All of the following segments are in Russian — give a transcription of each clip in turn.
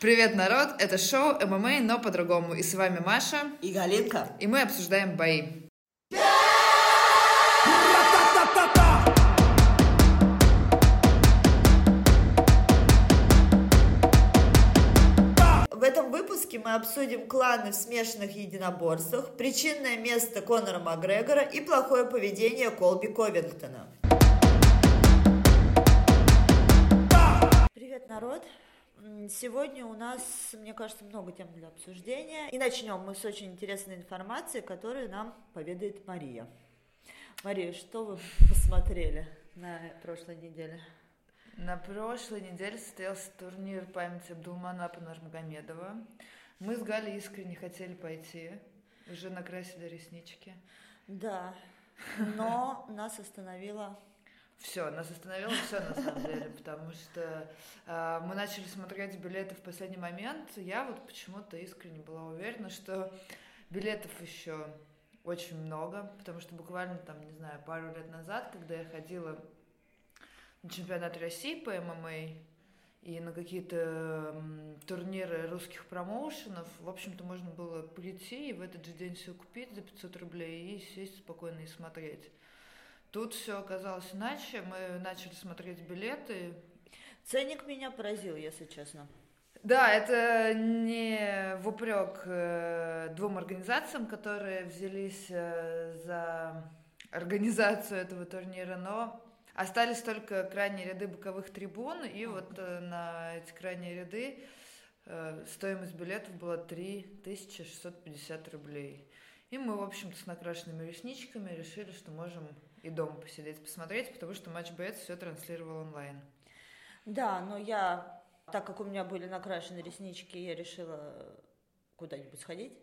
Привет, народ! Это шоу ММА, но по-другому. И с вами Маша. И Галинка. И мы обсуждаем бои. В этом выпуске мы обсудим кланы в смешанных единоборствах, причинное место Конора Макгрегора и плохое поведение Колби Ковингтона. Привет, народ! Сегодня у нас, мне кажется, много тем для обсуждения. И начнем мы с очень интересной информации, которую нам поведает Мария. Мария, что вы посмотрели на прошлой неделе? На прошлой неделе состоялся турнир памяти Абдулманапа Нурмагомедова. Мы с Галей искренне хотели пойти. Уже накрасили реснички. Да, но нас остановила Все, нас остановило все на самом деле, потому что а, мы начали смотреть билеты в последний момент. Я вот почему-то искренне была уверена, что билетов еще очень много, потому что буквально там, не знаю, пару лет назад, когда я ходила на чемпионат России по ММА и на какие-то турниры русских промоушенов, в общем-то, можно было прийти и в этот же день все купить за 500 рублей и сесть спокойно и смотреть. Тут все оказалось иначе. Мы начали смотреть билеты. Ценник меня поразил, если честно. Да, это не в упрек э, двум организациям, которые взялись э, за организацию этого турнира, но остались только крайние ряды боковых трибун, и вот э, на эти крайние ряды стоимость билетов была 3650 рублей. И мы, в общем-то, с накрашенными ресничками решили, что можем и дома посидеть, посмотреть, потому что матч боец все транслировал онлайн. Да, но я, так как у меня были накрашены реснички, я решила куда-нибудь сходить.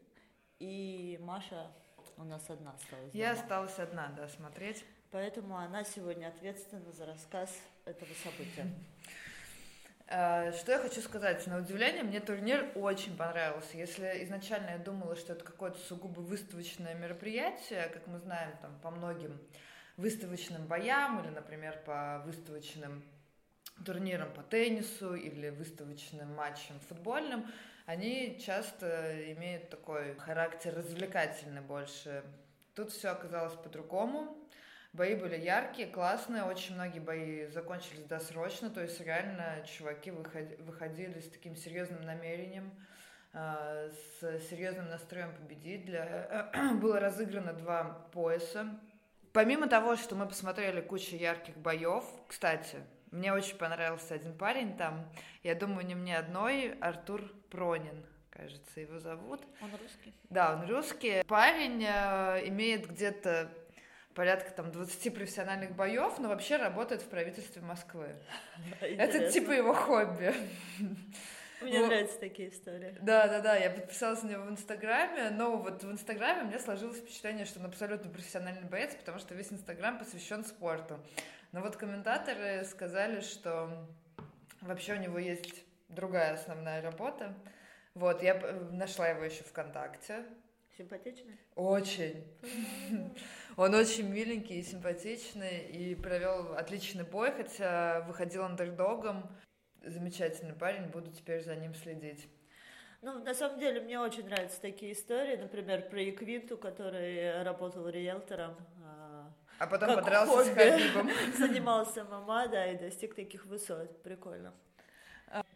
И Маша у нас одна осталась. Я дома. осталась одна, да, смотреть. Поэтому она сегодня ответственна за рассказ этого события. Э, Что я хочу сказать? На удивление, мне турнир очень понравился. Если изначально я думала, что это какое-то сугубо выставочное мероприятие, как мы знаем там по многим выставочным боям или, например, по выставочным турнирам по теннису или выставочным матчам футбольным, они часто имеют такой характер развлекательный больше. Тут все оказалось по-другому. Бои были яркие, классные, очень многие бои закончились досрочно, то есть реально чуваки выходи- выходили с таким серьезным намерением, э, с серьезным настроем победить. Для... Было разыграно два пояса. Помимо того, что мы посмотрели кучу ярких боев, кстати, мне очень понравился один парень там, я думаю, не мне одной, Артур Пронин, кажется, его зовут. Он русский? Да, он русский. Парень э, имеет где-то порядка там 20 профессиональных боев, но вообще работает в правительстве Москвы. Это типа его хобби. Мне ну- нравятся такие истории. Да, да, да, я подписалась на него в Инстаграме, но вот в Инстаграме меня сложилось впечатление, что он абсолютно профессиональный боец, потому что весь Инстаграм посвящен спорту. Но вот комментаторы сказали, что вообще у него есть другая основная работа. Вот, я нашла его еще ВКонтакте. Симпатичный? Очень. Он очень миленький и симпатичный, и провел отличный бой, хотя выходил андердогом. Замечательный парень, буду теперь за ним следить. Ну, на самом деле, мне очень нравятся такие истории. Например, про Еквинту, который работал риэлтором. а, А потом Как подрался с хобби. Хабибом. Занимался мама, да, и достиг таких высот. Прикольно.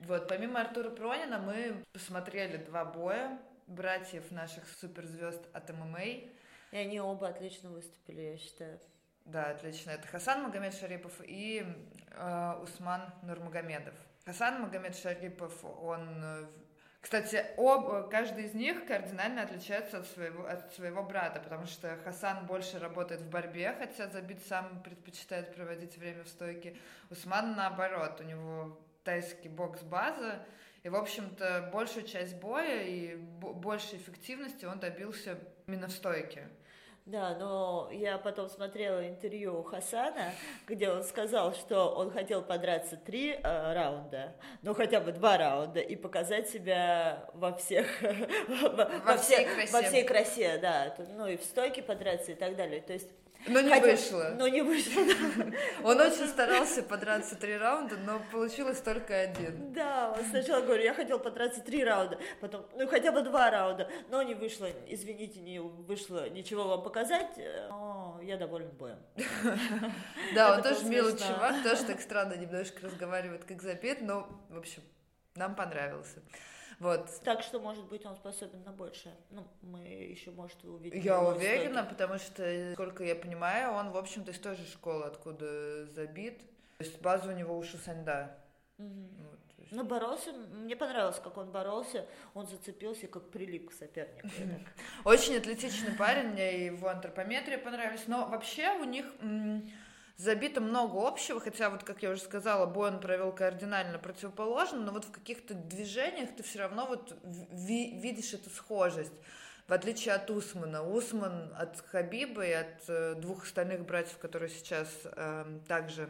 Вот, помимо Артура Пронина, мы посмотрели два боя братьев наших суперзвезд от ММА. И они оба отлично выступили, я считаю. Да, отлично. Это Хасан Магомед Шарипов и э, Усман Нурмагомедов. Хасан Магомед Шарипов, он... э, Кстати, об, каждый из них кардинально отличается от своего, от своего брата, потому что Хасан больше работает в борьбе, хотя забит сам предпочитает проводить время в стойке. Усман наоборот, у него тайский бокс-база, и, в общем-то, большую часть боя и бо- большей эффективности он добился именно в стойке. Да, но я потом смотрела интервью Хасана, где он сказал, что он хотел подраться три э, раунда, ну хотя бы два раунда, и показать себя во всех... Во, всей всех- красе. Во всей красе, да. Ну и в стойке подраться и так далее. То есть Но не Хотя- вышло. Но не вышло, да. Он очень старался подраться три раунда, но получилось только один. Да, он сначала говорю, я хотел подраться три раунда, потом, ну хотя бы два раунда, но не вышло, извините, не вышло ничего вам показать, э, но я доволен боем. Да, он тоже милый чувак, тоже так странно немножко разговаривает, как запит, но, в общем, нам понравился. Вот. Так что, может быть, он способен на большее. Ну, мы еще, может, увидим. Я уверена, потому что, сколько я понимаю, он, в общем-то, из той же школы, откуда забит. То есть база у него у Шусаньда. Мгм. Вот, то есть- Ну, боролся, мне понравилось, как он боролся, он зацепился, как прилип к сопернику. Очень атлетичный парень, мне его антропометрия понравилась. Но вообще у них забито много общего, хотя вот, как я уже сказала, бой он провел кардинально противоположно, но вот в каких-то движениях ты все равно вот ви- видишь эту схожесть. В отличие от Усмана. Усман от Хабиба и от э, двух остальных братьев, которые сейчас эм, также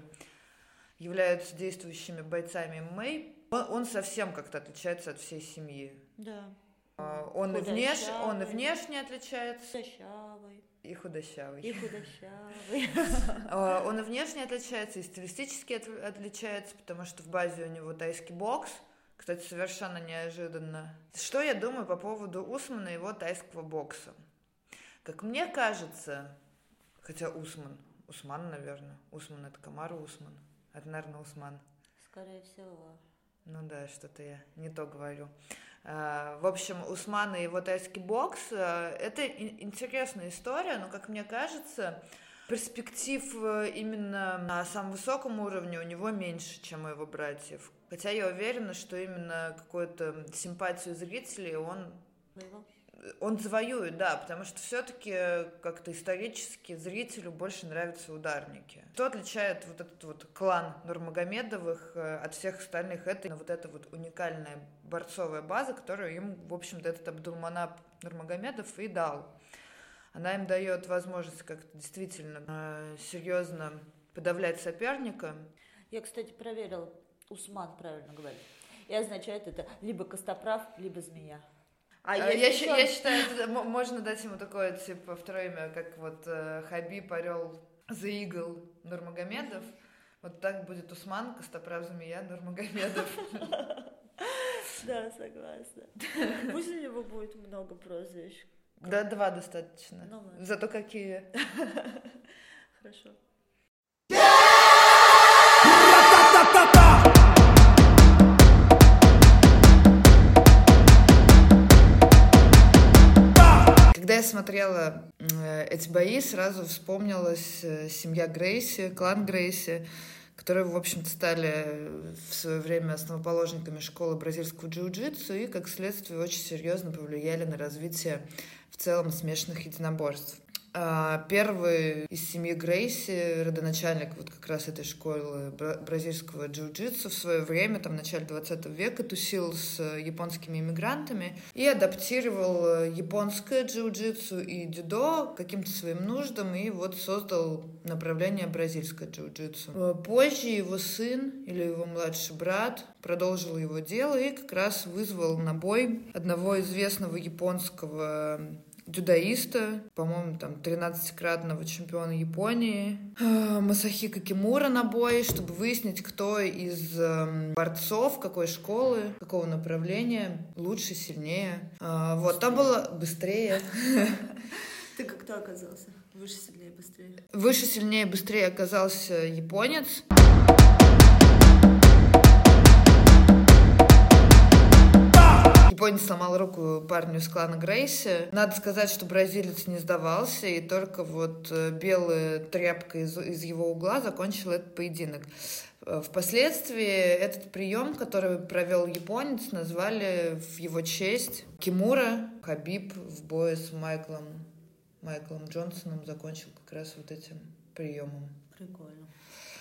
являются действующими бойцами ММА, он, он совсем как-то отличается от всей семьи. Да. А, Он и, внеш... он и внешне отличается, Худощавый. И худощавый. И худощавый. А, Он и внешне отличается, и стилистически от- отличается, потому что в базе у него тайский бокс. Кстати, совершенно неожиданно. Что я думаю по поводу Усмана и его тайского бокса? Как мне кажется, хотя Усман, Усман, наверное. Усман это Камару Усман. Это, наверное, Усман. Скорее всего. Ну да, что-то я не то говорю. А, В общем, Усман и его тайский бокс а, – это ин- интересная история, но, как мне кажется, перспектив э, именно на самом высоком уровне у него меньше, чем у его братьев. Хотя я уверена, что именно какую-то симпатию зрителей он Воевал? Он завоюет, да, потому что все-таки как-то исторически зрителю больше нравятся ударники. Что отличает вот этот вот клан Нурмагомедовых э, от всех остальных? Это вот эта вот уникальная борцовая база, которую им, в общем-то, этот Абдулманап Нурмагомедов и дал. Она им дает возможность как-то действительно э, серьезно подавлять соперника. Я, кстати, проверил, Усман правильно говорит. И означает это либо костоправ, либо змея. А Э, я, ещё- щи- я считаю, это мо- можно дать ему такое, типа, второе имя, как вот э, Хабиб, Орел, Eagle, Нурмагомедов. Вот так будет Усман, Костоправ, Змея, Нурмагомедов. Да, согласна. Пусть у него будет много прозвищ. Да, два достаточно. Ну. Зато какие. Хорошо. Я смотрела э, эти бои, сразу вспомнилась э, семья Грейси, клан Грейси, которые, в общем-то, стали в свое время основоположниками школы бразильского джиу-джитсу и, как следствие, очень серьезно повлияли на развитие в целом смешанных единоборств. А, Первый из семьи Грейси, родоначальник вот как раз этой школы бра- бразильского джиу-джитсу в свое время, там в начале 20 века, тусил с японскими иммигрантами и адаптировал э, японское джиу-джитсу и дзюдо каким-то своим нуждам и вот создал направление бразильское джиу-джитсу. Э, Позже его сын или его младший брат продолжил его дело и как раз вызвал на бой одного известного японского дзюдоиста, по-моему, там 13-кратного чемпиона Японии, э, Масахика Кимура на бой, чтобы выяснить, кто из эм, борцов, какой школы, какого направления лучше, сильнее. А, Вот, там было быстрее. Ты как кто оказался? Выше, сильнее, быстрее. Выше, сильнее, быстрее оказался японец. Японец сломал руку парню из клана Грейси. Надо сказать, что бразилец не сдавался, и только вот э, белая тряпка из, из его угла закончила этот поединок. Э, Впоследствии этот прием, который провел японец, назвали в его честь Кимура. Хабиб в бое с Майклом, Майклом Джонсоном закончил как раз вот этим приемом. Прикольно.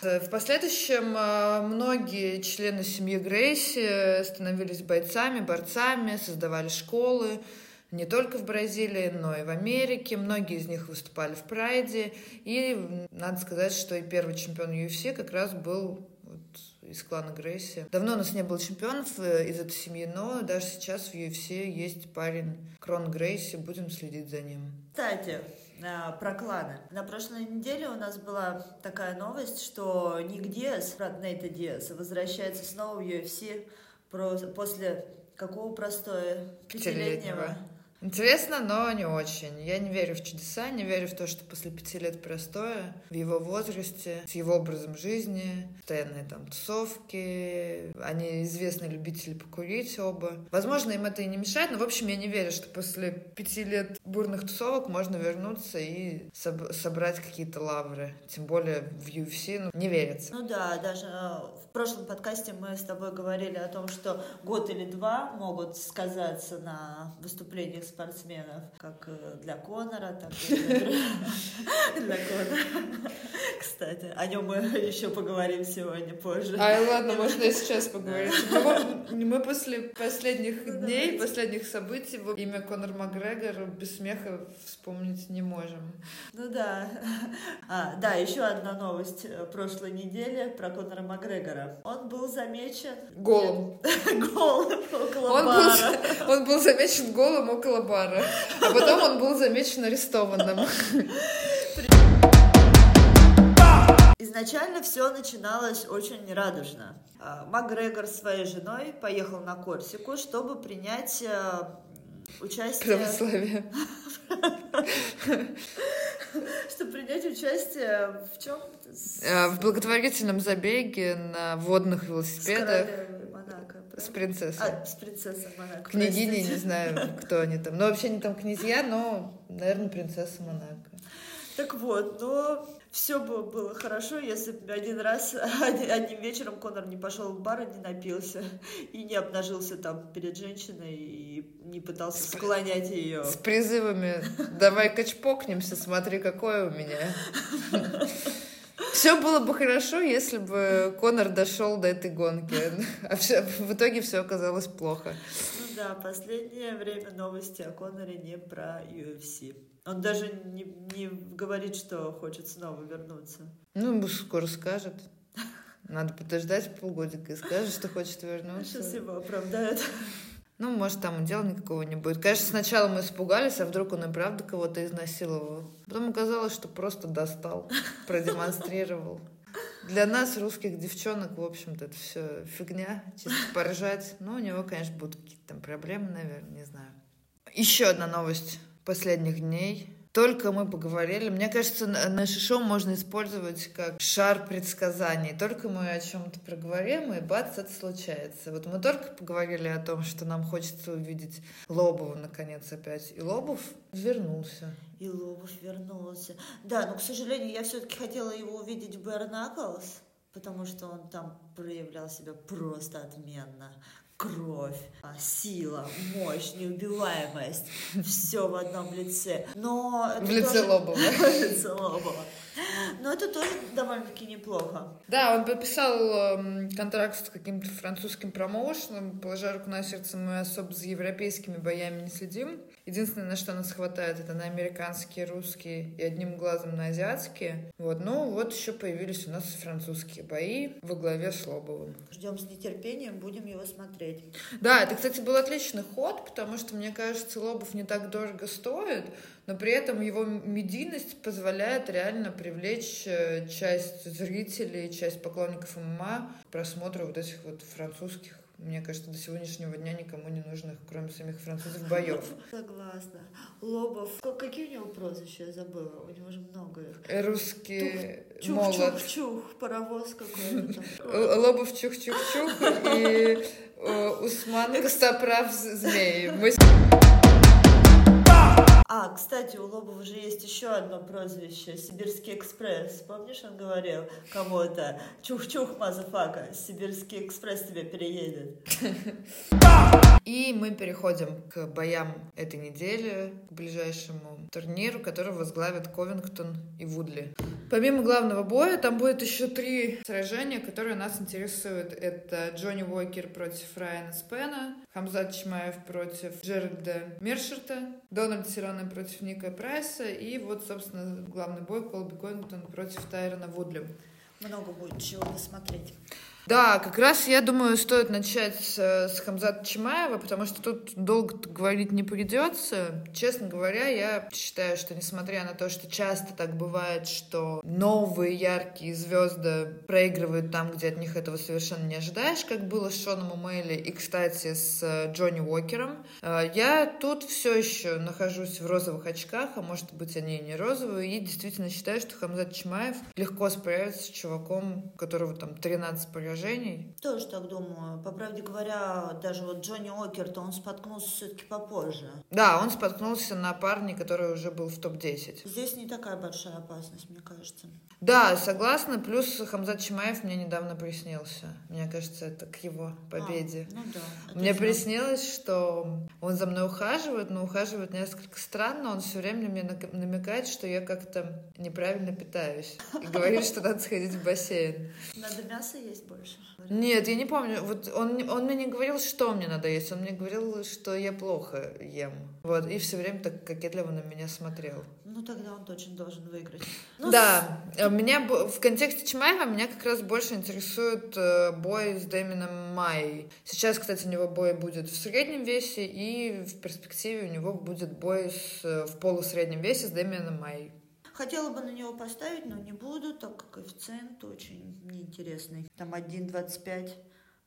Э, В последующем э, многие члены семьи Грейси становились бойцами, борцами, создавали школы не только в Бразилии, но и в Америке. Многие из них выступали в Прайде. И надо сказать, что и первый чемпион UFC как раз был вот из клана Грейси. Давно у нас не было чемпионов э, из этой семьи, но даже сейчас в UFC есть парень Крон Грейси. Будем следить за ним. Кстати, про кланы. На прошлой неделе у нас была такая новость, что Ник Диас, брат Нейта Диаса, возвращается снова в UFC после какого простоя? Пятилетнего. Интересно, но не очень. Я не верю в чудеса, не верю в то, что после пяти лет простоя, в его возрасте, с его образом жизни, постоянные там тусовки, они известные любители покурить оба. Возможно, им это и не мешает, но, в общем, я не верю, что после пяти лет бурных тусовок можно вернуться и соб- собрать какие-то лавры. Тем более в UFC, ну, не верится. Ну да, даже э, в прошлом подкасте мы с тобой говорили о том, что год или два могут сказаться на выступлениях спортсменов, как э, для Конора, так и для Конора. Кстати, о нем мы еще поговорим сегодня позже. Ай, ладно, можно и сейчас поговорить. Мы после последних ну, дней, последних событий имя Конор Макгрегор без смеха вспомнить не можем. Ну да. А, да, еще одна новость э, прошлой недели про Конора Макгрегора. Он был замечен... Голым. Голым около он бара. Был, он был замечен голым около бара. А потом он был замечен арестованным. Изначально все начиналось очень радужно. А, Макгрегор своей женой поехал на Корсику, чтобы принять э, участие... Православие. Чтобы принять участие в чем? Э, в благотворительном забеге на водных велосипедах. С принцессой. А, с принцессой Монако. Княгини, не знаю, кто они там. Ну, вообще они там князья, но, наверное, принцесса Монако. Так вот, но все бы было хорошо, если бы один раз, одним вечером Конор не пошел в бар и не напился, и не обнажился там перед женщиной, и не пытался с, склонять ее. С призывами «давай-ка чпокнемся, смотри, какое у меня». Все было бы хорошо, если бы Конор дошел до этой гонки. А все, в итоге все оказалось плохо. Ну да, последнее время новости о Коноре не про UFC. Он даже не, не говорит, что хочет снова вернуться. Ну, скоро скажет. Надо подождать полгодика и скажет, что хочет вернуться. Сейчас его оправдают. Ну, может, там дела никакого не будет. Конечно, сначала мы испугались, а вдруг он и правда кого-то изнасиловал. Потом оказалось, что просто достал, продемонстрировал. Для нас, русских девчонок, в общем-то, это все фигня, чисто поржать. Но у него, конечно, будут какие-то там проблемы, наверное, не знаю. Еще одна новость последних дней. Только мы поговорили. Мне кажется, наше шоу можно использовать как шар предсказаний. Только мы о чем-то проговорим, и бац, это случается. Вот мы только поговорили о том, что нам хочется увидеть Лобова наконец опять. И Лобов вернулся. И Лобов вернулся. Да, но, к сожалению, я все-таки хотела его увидеть в Бернаклс, потому что он там проявлял себя просто отменно кровь, а, сила, мощь, неубиваемость, все в одном лице. Но в лице тоже... Лобова. В лице Лобова. Но это тоже довольно-таки неплохо. Да, он подписал э, контракт с каким-то французским промоушеном. Положа руку на сердце, мы особо за европейскими боями не следим. Единственное, на что нас хватает, это на американские, русские и одним глазом на азиатские. Вот, ну вот еще появились у нас французские бои во главе с Лобовым. Ждем с нетерпением, будем его смотреть. Да, это, кстати, был отличный ход, потому что, мне кажется, Лобов не так дорого стоит, но при этом его медийность позволяет реально привлечь э, часть зрителей, часть поклонников ММА к просмотру вот этих вот французских мне кажется, до сегодняшнего дня никому не нужных, кроме самих французов, боев. Согласна. Лобов. Какие у него прозвища? Я забыла. У него же много их. Русский чух, молот. Чух-чух. Паровоз какой-то. Лобов чух-чух-чух и э, Усман Костоправ Змеи. А, кстати, у Лобова же есть еще одно прозвище – Сибирский экспресс. Помнишь, он говорил кому-то «Чух-чух, motherfucker, Сибирский экспресс тебе переедет». И мы переходим к боям этой недели, к ближайшему турниру, который возглавят Ковингтон и Вудли. Помимо главного боя, там будет еще три сражения, которые нас интересуют. Это Джонни Уокер против Райана Спена, Хамзат Чмаев против Джеральда Мершерта, Дональд Сирана против Ника Прайса и вот, собственно, главный бой Колби Ковингтон против Тайрона Вудли. Много будет чего посмотреть. Да, как раз я думаю, стоит начать с, с Хамзата Чимаева, потому что тут долго говорить не придется. Честно говоря, я считаю, что несмотря на то, что часто так бывает, что новые яркие звезды проигрывают там, где от них этого совершенно не ожидаешь, как было с Шоном Умейли и, кстати, с э, Джонни Уокером, э, я тут все еще нахожусь в розовых очках, а может быть они и не розовые, и действительно считаю, что Хамзат Чимаев легко справится с чуваком, которого там 13 поражений поражений. Тоже так думаю. По правде говоря, даже вот Джонни Окер-то он споткнулся все-таки попозже. Да, он споткнулся на парне, который уже был в топ-10. Здесь не такая большая опасность, мне кажется. Да, согласна. Плюс Хамзат Чимаев мне недавно приснился. Мне кажется, это к его победе. А, ну да. Мне приснилось, что он за мной ухаживает, но ухаживает несколько странно. Он все время мне намекает, что я как-то неправильно питаюсь. И говорит, что надо сходить в бассейн. Надо мясо есть больше. Нет, я не помню. Вот он, он мне не говорил, что мне надо есть. Он мне говорил, что я плохо ем. Вот. И все время так кокетливо на меня смотрел. Ну, тогда он точно должен выиграть. Ну, да. С... Меня в контексте Чимаева меня как раз больше интересует э, бой с Дэмином Май. Сейчас, кстати, у него бой будет в среднем весе, и в перспективе у него будет бой с, э, в полусреднем весе с Дэмином Май. Хотела бы на него поставить, но не буду, так как коэффициент очень неинтересный. Там 1,25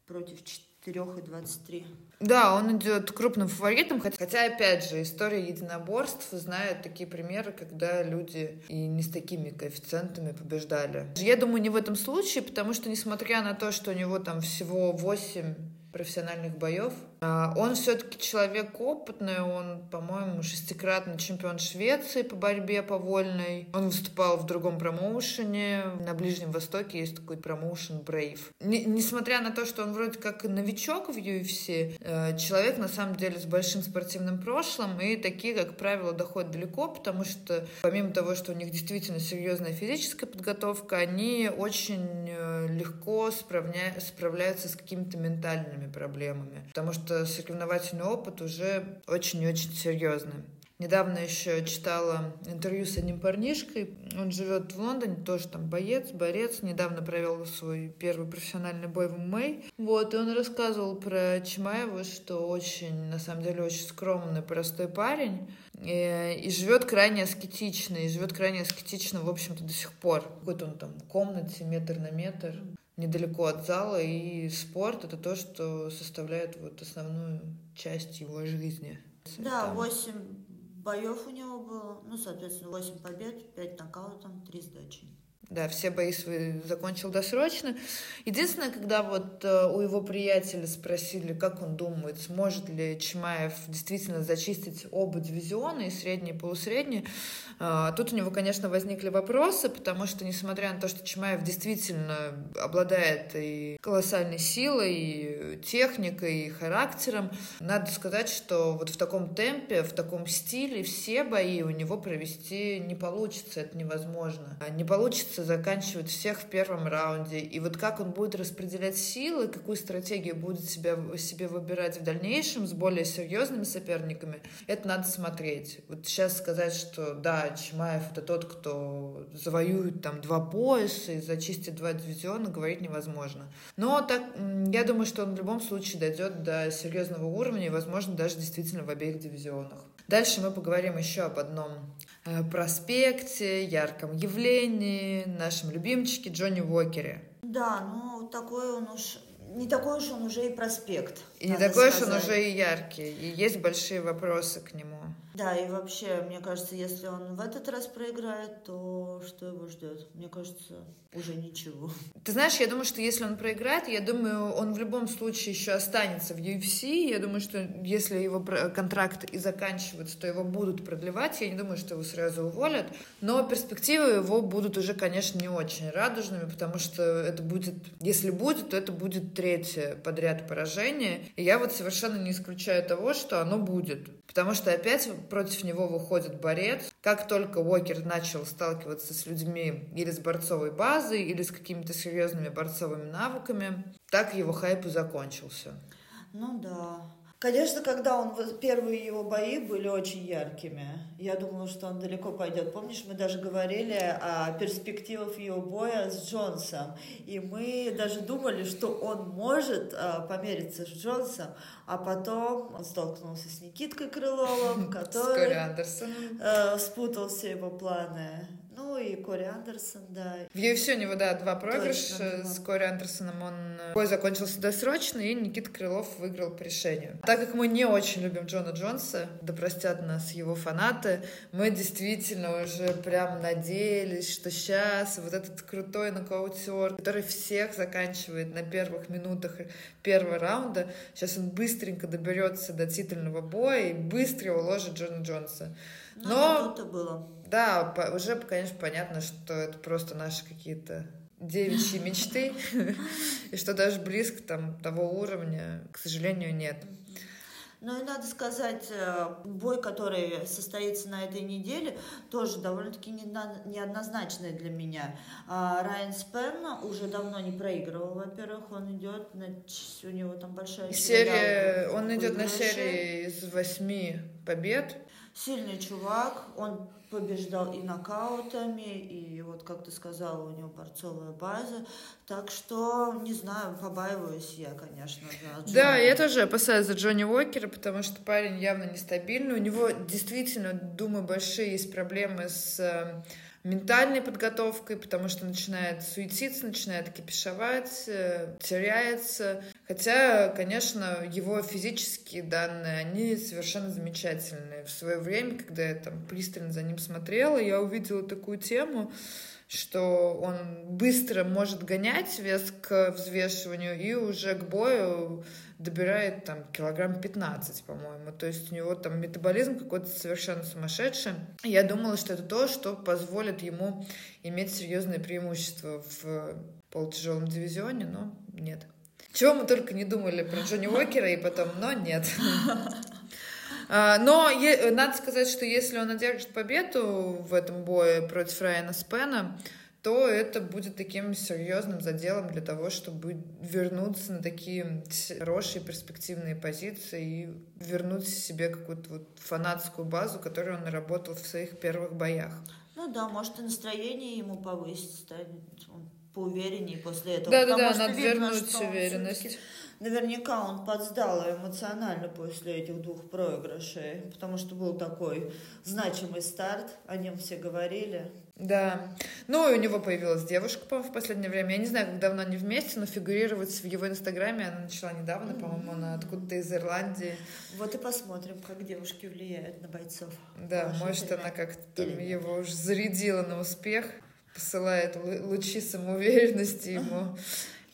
против 4,23. Да, он идет крупным фаворитом, хотя, опять же, история единоборств знает такие примеры, когда люди и не с такими коэффициентами побеждали. Я думаю, не в этом случае, потому что, несмотря на то, что у него там всего 8 профессиональных боев. А, он все-таки человек опытный, он, по-моему, шестикратный чемпион Швеции по борьбе по вольной. Он выступал в другом промоушене. На Ближнем Востоке есть такой промоушен Brave. несмотря на то, что он вроде как новичок в UFC, э, человек на самом деле с большим спортивным прошлым, и такие, как правило, доходят далеко, потому что помимо того, что у них действительно серьезная физическая подготовка, они очень э, легко справня... справляются с какими-то ментальными проблемами, потому что соревновательный опыт уже очень и очень серьезный. Недавно еще читала интервью с одним парнишкой. Он живет в Лондоне, тоже там боец, борец. Недавно провел свой первый профессиональный бой в ММА. Вот, и он рассказывал про Чимаева, что очень, на самом деле, очень скромный, простой парень. И, и живет крайне аскетично, и живет крайне аскетично, в общем-то, до сих пор. Какой-то он там в комнате, метр на метр недалеко от зала, и спорт — это то, что составляет вот основную часть его жизни. Да, восемь боев у него было, ну, соответственно, восемь побед, пять нокаутов, три сдачи. Да, все бои свои закончил досрочно. Единственное, когда вот э, у его приятеля спросили, как он думает, сможет ли Чимаев действительно зачистить оба дивизиона, и средний, и полусредний, э, тут у него, конечно, возникли вопросы, потому что, несмотря на то, что Чимаев действительно обладает и колоссальной силой, и техникой, и характером, надо сказать, что вот в таком темпе, в таком стиле все бои у него провести не получится, это невозможно. Не получится заканчивать всех в первом раунде. И вот как он будет распределять силы, какую стратегию будет себя, себе выбирать в дальнейшем с более серьезными соперниками, это надо смотреть. Вот сейчас сказать, что да, Чимаев это тот, кто завоюет там два пояса и зачистит два дивизиона, говорить невозможно. Но так, я думаю, что он в любом случае дойдет до серьезного уровня и, возможно, даже действительно в обеих дивизионах. Дальше мы поговорим еще об одном проспекте, ярком явлении, нашем любимчике Джонни Уокере. Да, ну такой он уж не такой уж он уже и проспект. И не такой уж он уже и яркий. И есть большие вопросы к нему. Да, и вообще, мне кажется, если он в этот раз проиграет, то что его ждет? Мне кажется, уже ничего. Ты знаешь, я думаю, что если он проиграет, я думаю, он в любом случае еще останется в UFC. Я думаю, что если его контракт и заканчивается, то его будут продлевать. Я не думаю, что его сразу уволят. Но перспективы его будут уже, конечно, не очень радужными, потому что это будет, если будет, то это будет третье подряд поражение. И я вот совершенно не исключаю того, что оно будет. Потому что опять против него выходит борец. Как только Уокер начал сталкиваться с людьми или с борцовой базой, или с какими-то серьезными борцовыми навыками, так его хайп и закончился. Ну да. Конечно, когда он первые его бои были очень яркими. Я думала, что он далеко пойдет. Помнишь, мы даже говорили о перспективах его боя с Джонсом. И мы даже думали, что он может а, помериться с Джонсом, а потом он столкнулся с Никиткой Крыловым, который э, спутал все его планы. Ну и Кори Андерсон, да. В UFC у него, да, два проигрыша. Точно, с Кори Андерсоном он э, бой закончился досрочно, и Никита Крылов выиграл по решению. Так как мы не очень любим Джона Джонса, да простят нас его фанаты, мы действительно уже прям надеялись, что сейчас вот этот крутой нокаутер, который всех заканчивает на первых минутах первого раунда, сейчас он быстренько доберется до титульного боя и быстро уложит Джона Джонса. Ну, Но... Ну, было. Да, уже, конечно, понятно, что это просто наши какие-то девичьи мечты, и что даже близко там того уровня, к сожалению, нет. Ну и надо сказать, э, бой, который состоится на этой неделе, тоже довольно-таки неоднозначный для меня. А Райан Спен уже давно не проигрывал, во-первых, он идет на... У него там большая серия... Он идет на серии из восьми побед. Сильный чувак, он побеждал и нокаутами, и вот, как ты сказала, у него борцовая база. Так что, не знаю, побаиваюсь я, конечно, за Да, я тоже опасаюсь за Джонни Уокера, потому что парень явно нестабильный. У него действительно, думаю, большие есть проблемы с э, ментальной подготовкой, потому что начинает суетиться, начинает кипишевать, э, теряется. Хотя, конечно, его физические данные, они совершенно замечательные. В свое время, когда я там пристально за ним смотрела, я увидела такую тему, что он быстро может гонять вес к взвешиванию и уже к бою добирает там килограмм 15, по-моему. То есть у него там метаболизм какой-то совершенно сумасшедший. Я думала, что это то, что позволит ему иметь серьезное преимущество в полутяжелом дивизионе, но нет. Чего мы только не думали про Джонни Уокера и потом, но нет. А, но надо сказать, что если он одержит победу в этом бое против Райана Спена, то это будет таким серьезным заделом для того, чтобы вернуться на такие хорошие перспективные позиции и вернуть себе какую-то вот фанатскую базу, которую он наработал в своих первых боях. Ну да, может и настроение ему повысить, станет он поувереннее после этого. Да-да-да, надо вернуть уверенность наверняка он подсдал эмоционально после этих двух проигрышей, потому что был такой значимый старт, о нем все говорили. Да. Ну, и у него появилась девушка, по-моему, в последнее время. Я не знаю, как давно они вместе, но фигурировать в его инстаграме она начала недавно, mm-hmm. по-моему, она откуда-то из Ирландии. Вот и посмотрим, как девушки влияют на бойцов. Да, может, время. она как-то его уже зарядила на успех, посылает лучи самоуверенности ему.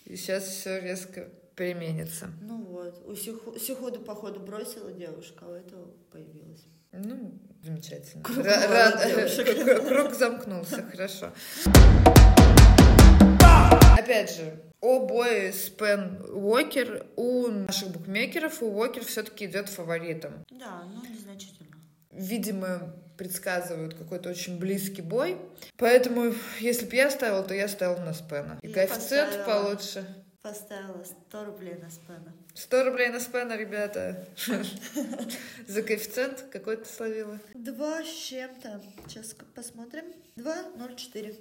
И сейчас все резко применится. Ну вот. У Сихуду, походу, бросила девушка, а у этого появилась. Ну, замечательно. Круг, Ра- Круг замкнулся, хорошо. Опять же, о бое Спен Уокер у наших букмекеров, у Уокер все-таки идет фаворитом. Да, ну незначительно. Видимо, предсказывают какой-то очень близкий бой. Поэтому, если бы я ставила, то я ставила на Спена. И я коэффициент поставила. получше. Поставила 100 рублей на спена. 100 рублей на спена, ребята. За коэффициент какой ты словила? Два с чем-то. Сейчас посмотрим. 2,04.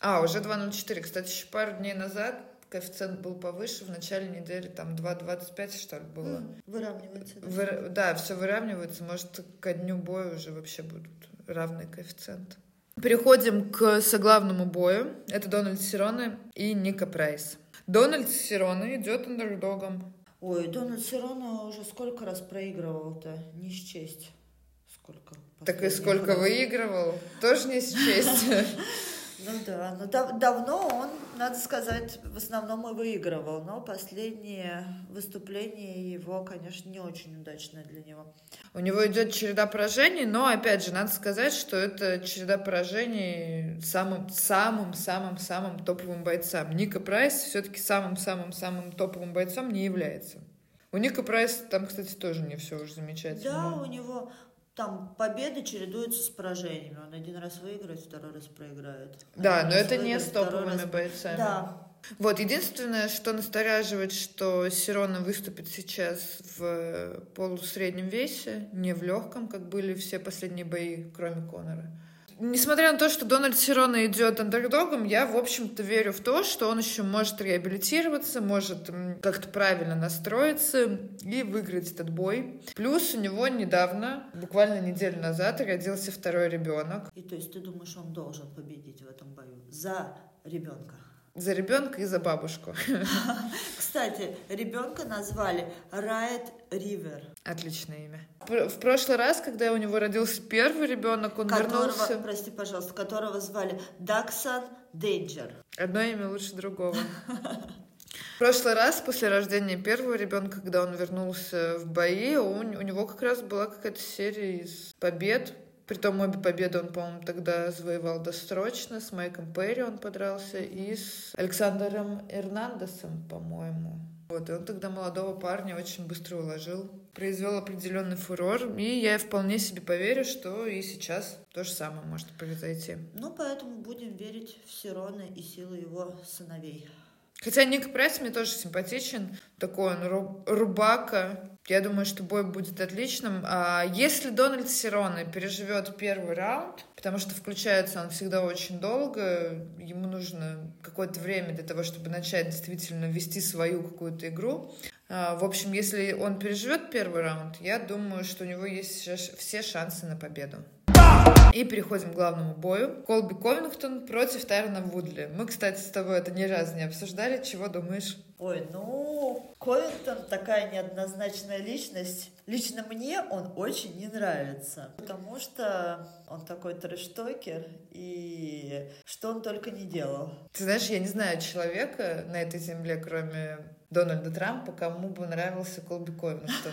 А, уже 2,04. Кстати, еще пару дней назад коэффициент был повыше, в начале недели там 2,25 что ли было. Выравнивается. Да, Вы, да все выравнивается. Может, ко дню боя уже вообще будут равные коэффициенты. Переходим к соглавному бою. Это Дональд Сироне и Ника Прайс. Дональд Сирона идет андердогом. Ой, Дональд Сирона уже сколько раз проигрывал-то? Не счесть. Сколько? Так и сколько выигрывал? Тоже не счесть. Ну да, но дав давно он, надо сказать, в основном и выигрывал, но последнее выступление его, конечно, не очень удачное для него. У него идет череда поражений, но, опять же, надо сказать, что это череда поражений самым, самым, самым, самым топовым бойцам. Ника Прайс все-таки самым, самым, самым топовым бойцом не является. У Ника Прайс там, кстати, тоже не все уже замечательно. Да, у него там победы чередуются с поражениями. Он один раз выиграет, второй раз проиграет. Да, один но это не с топовыми раз... бойцами. Да, Вот, единственное, что настораживает, что Серроне выступит сейчас в полусреднем весе, не в легком, как были все последние бои, кроме Конора. Несмотря на то, что Дональд Сирона идет андердогом, я, в общем-то, верю в то, что он еще может реабилитироваться, может как-то правильно настроиться и выиграть этот бой. Плюс у него недавно, буквально неделю назад, родился второй ребенок. И то есть ты думаешь, он должен победить в этом бою за ребенка? За ребенка и за бабушку. Кстати, ребенка назвали Райт Ривер. Отличное имя. В прошлый раз, когда у него родился первый ребенок, он которого, вернулся... Прости, пожалуйста, которого звали Даксан Дейнджер. Одно имя лучше другого. В прошлый раз, после рождения первого ребенка, когда он вернулся в бои, у, у него как раз была какая-то серия из побед Притом обе победы он, по-моему, тогда завоевал досрочно. С Майком Перри он подрался и с Александром Эрнандесом, по-моему. Вот, и он тогда молодого парня очень быстро уложил. Произвел определенный фурор, и я вполне себе поверю, что и сейчас то же самое может произойти. Ну, поэтому будем верить в Сирона и силы его сыновей. Хотя Ник Пресс мне тоже симпатичен. Такой он рубака. Я думаю, что бой будет отличным. А если Дональд Сироне переживет первый раунд, потому что включается он всегда очень долго, ему нужно какое-то время для того, чтобы начать действительно вести свою какую-то игру. А, в общем, если он переживет первый раунд, я думаю, что у него есть все шансы на победу. И переходим к главному бою. Колби Ковингтон против Тайрона Вудли. Мы, кстати, с тобой это ни разу не обсуждали. Чего думаешь? Ой, ну, Ковингтон такая неоднозначная личность. Лично мне он очень не нравится, потому что он такой трэштокер, и что он только не делал. Ты знаешь, я не знаю человека на этой земле, кроме Дональда Трампа, кому бы нравился Колби Ковингтон.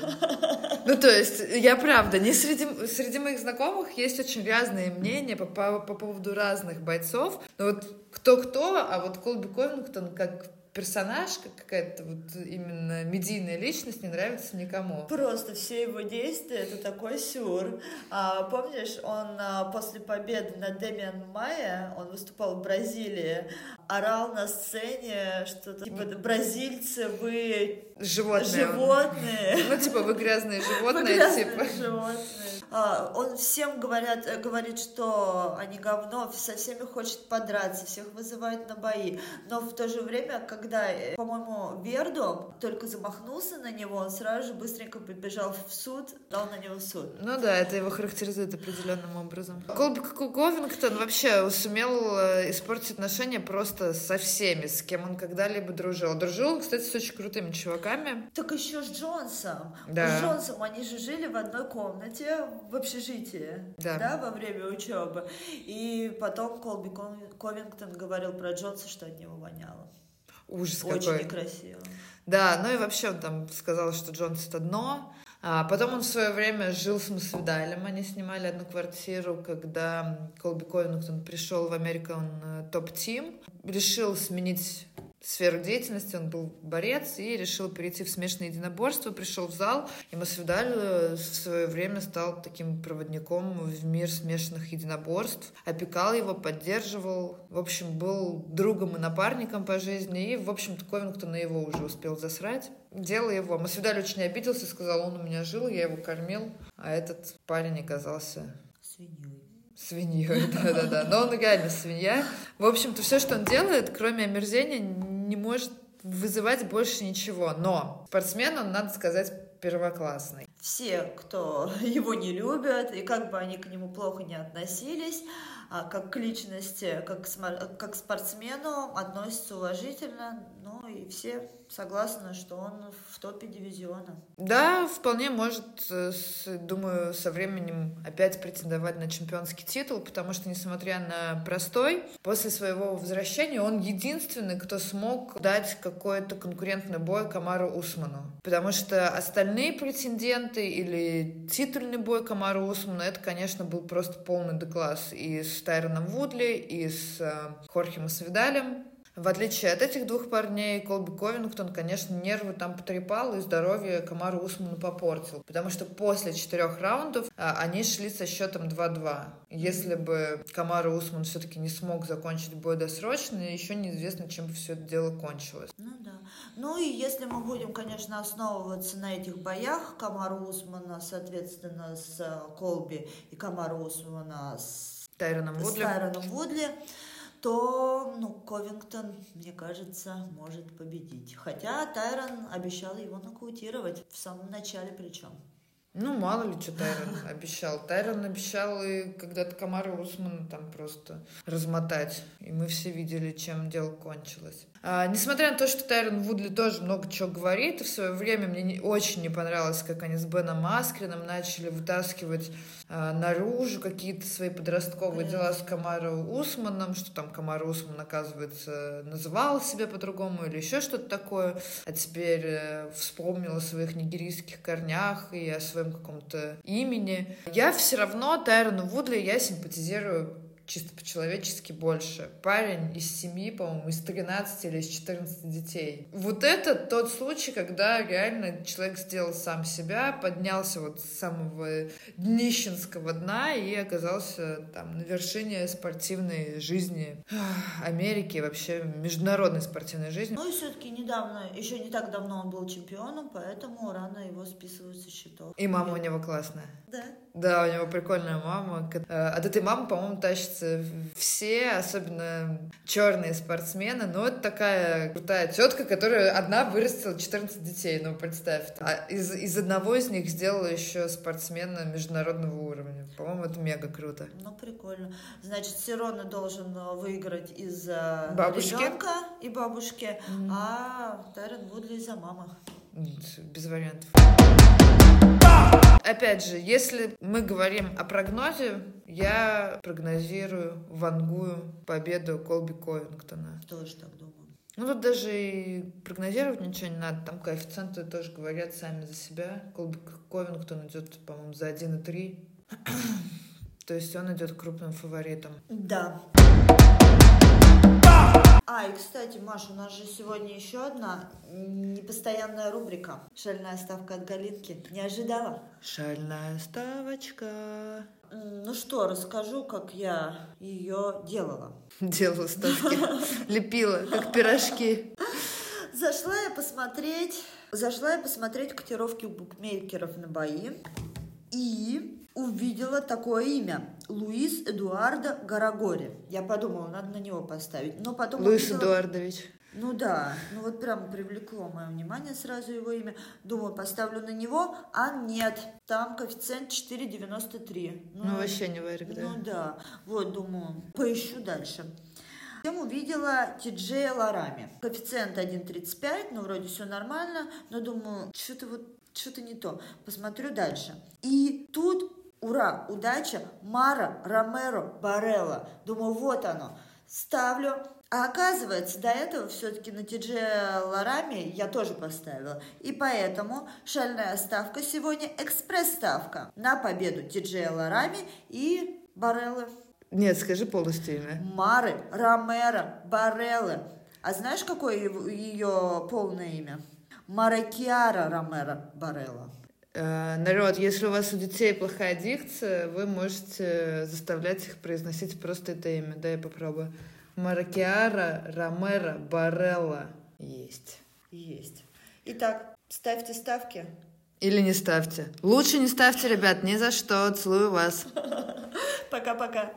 Ну, то есть, я правда, не среди, среди моих знакомых есть очень разные мнения по, по, по поводу разных бойцов. Но вот кто-кто, а вот Колби Ковингтон как персонаж, как какая-то вот именно медийная личность не нравится никому. Просто все его действия это такой сюр. А, помнишь, он а, после победы над Демиан Майя, он выступал в Бразилии, орал на сцене что-то типа бразильцы, вы животные. Животные. Ну, типа, вы грязные животные, типа. животные. А, он всем говорят, э, говорит, что они говно, со всеми хочет подраться, всех вызывает на бои. Но в то же время, когда, э, по-моему, Верду только замахнулся на него, он сразу же быстренько побежал в суд, дал на него суд. Ну да, это его характеризует определенным образом. Колби Ковингтон вообще сумел э, испортить отношения просто со всеми, с кем он когда-либо дружил. Дружил, кстати, с очень крутыми чуваками. Так еще с Джонсом. Да. С Джонсом они же жили в одной комнате в общежитии, да. да, во время учебы. И потом Колби Ковингтон говорил про Джонса, что от него воняло. Ужас Очень какой. некрасиво. Да, ну и вообще он там сказал, что Джонс это дно. А потом он в свое время жил с Масвидалем. Они снимали одну квартиру, когда Колби Ковингтон пришел в American Top Team. Решил сменить сферу деятельности, он был борец и решил перейти в смешанное единоборство, пришел в зал, и Масвидаль э, в свое время стал таким проводником в мир смешанных единоборств, опекал его, поддерживал, в общем, был другом и напарником по жизни, и, в общем-то, Ковингтон на его уже успел засрать. Дело его. Масвидаль очень обиделся, сказал, он у меня жил, я его кормил, а этот парень оказался свиньей. Свиньей, да-да-да. Но он реально свинья. В общем-то, все, что он делает, кроме омерзения, не может вызывать больше ничего. Но спортсмен он, надо сказать, первоклассный. Все, кто его не любят, и как бы они к нему плохо не относились, а как к личности, как как к спортсмену относятся уважительно, ну и все согласны, что он в топе дивизиона. Да, вполне может, э, думаю, со временем опять претендовать на чемпионский титул, потому что, несмотря на простой, после своего возвращения он единственный, кто смог дать какой-то конкурентный бой Камару Усману. Потому что остальные претенденты или титульный бой Камару Усману, это, конечно, был просто полный декласс и с Тайроном Вудли, и с э, Хорхем Свидалем. В отличие от этих двух парней, Колби Ковингтон, конечно, нервы там потрепал и здоровье Камару Усману попортил. Потому что после четырех раундов а, они шли со счетом 2-2. Если бы Камару Усман все-таки не смог закончить бой досрочно, еще неизвестно, чем бы все это дело кончилось. Ну и если мы будем, конечно, основываться на этих боях Камару Усмана, соответственно, с э, Колби и Камару Усмана с Тайроном Вудли. С Тайроном Вудли то ну, Ковингтон, мне кажется, может победить. Хотя Тайрон обещал его нокаутировать в самом начале причем. Ну, мало ли, что Тайрон обещал. Тайрон обещал и когда-то Камара Усмана там просто размотать. И мы все видели, чем дело кончилось. А, несмотря на то, что Тайрон Вудли тоже много чего говорит, в свое время мне не, очень не понравилось, как они с Беном Маскрином начали вытаскивать а, наружу какие-то свои подростковые Понятно. дела с Камаро Усманом, что там Камаро Усман, оказывается, называл себя по-другому или еще что-то такое, а теперь э, вспомнил о своих нигерийских корнях и о своем каком-то имени. Я все равно Тайрону Вудли я симпатизирую чисто по-человечески больше. Парень из семьи, по-моему, из 13 или из 14 детей. Вот это тот случай, когда реально человек сделал сам себя, поднялся вот с самого днищенского дна и оказался там на вершине спортивной жизни Америки, вообще международной спортивной жизни. Ну и все-таки недавно, еще не так давно он был чемпионом, поэтому рано его списывают со счетов. И мама у него классная. Да. Да, у него прикольная мама. Э, от этой мамы, по-моему, тащатся все, особенно черные спортсмены. Но это такая крутая тетка, которая одна вырастила 14 детей, ну, представь. А из, из одного из них сделала еще спортсмена международного уровня. По-моему, это мега круто. Ну, прикольно. Значит, Сирона должен э, выиграть из-за бабушки. ребенка и бабушки, mm-hmm. а Тайрон Вудли из-за мамы. Без вариантов. Опять же, если мы говорим о прогнозе, я прогнозирую вангую победу Колби Ковингтона. Тоже так думаю. Ну, тут даже и прогнозировать ничего не надо. Там коэффициенты тоже говорят сами за себя. Колби Ковингтон идет, по-моему, за 1,3. То есть он идет крупным фаворитом. Да. А, и, кстати, Маша, у нас же сегодня еще одна непостоянная рубрика. Шальная ставка от Галинки. Не ожидала? Шальная ставочка. Ну что, расскажу, как я ее делала. Делала ставки. Лепила, как пирожки. Зашла я посмотреть, зашла я посмотреть котировки у букмекеров на бои. И увидела такое имя. Луис Эдуардо Гарагори. Я подумала, надо на него поставить. Но потом Луис увидела... Эдуардович. Ну да, ну вот прямо привлекло мое внимание сразу его имя. Думаю, поставлю на него, а нет, там коэффициент 4,93. Ну, ну вообще не варик, да? Ну да, вот думаю, поищу дальше. Затем увидела Тиджея Ларами. Коэффициент 1,35, ну вроде все нормально, но думаю, что-то вот что-то не то. Посмотрю дальше. И тут Ура, удача, Мара Ромеро Барелла. Думаю, вот оно. Ставлю. А оказывается, до этого все-таки на Тидже Ларами я тоже поставила. И поэтому шальная ставка сегодня экспресс-ставка на победу Тидже Ларами и Бареллы. Нет, скажи полностью имя. Мары Ромеро Бареллы. А знаешь, какое ее полное имя? Маракиара Ромеро Барелла. Э, народ, если у вас у детей плохая дикция, вы можете заставлять их произносить просто это имя. Да, я попробую. Маракиара Ромеро Барелла. Есть. Есть. Итак, ставьте ставки. Или не ставьте. Лучше не ставьте, ребят, ни за что. Целую вас. Пока-пока.